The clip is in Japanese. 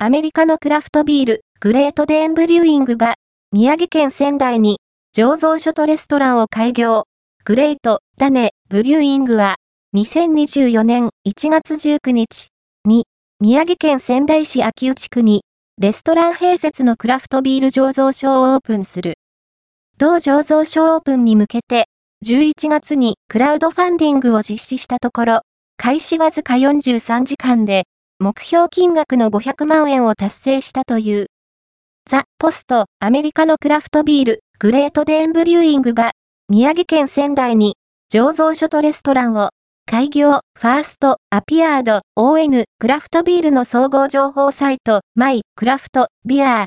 アメリカのクラフトビール、グレートデーンブリューイングが、宮城県仙台に、醸造所とレストランを開業。グレート、ダネ、ブリューイングは、2024年1月19日に、宮城県仙台市秋内区に、レストラン併設のクラフトビール醸造所をオープンする。同醸造所オープンに向けて、11月にクラウドファンディングを実施したところ、開始わずか43時間で、目標金額の500万円を達成したという。ザ・ポスト、アメリカのクラフトビール、グレートデーンブリューイングが、宮城県仙台に、醸造所とレストランを、開業、ファースト、アピアード、ON、クラフトビールの総合情報サイト、マイ、クラフト、ビアー、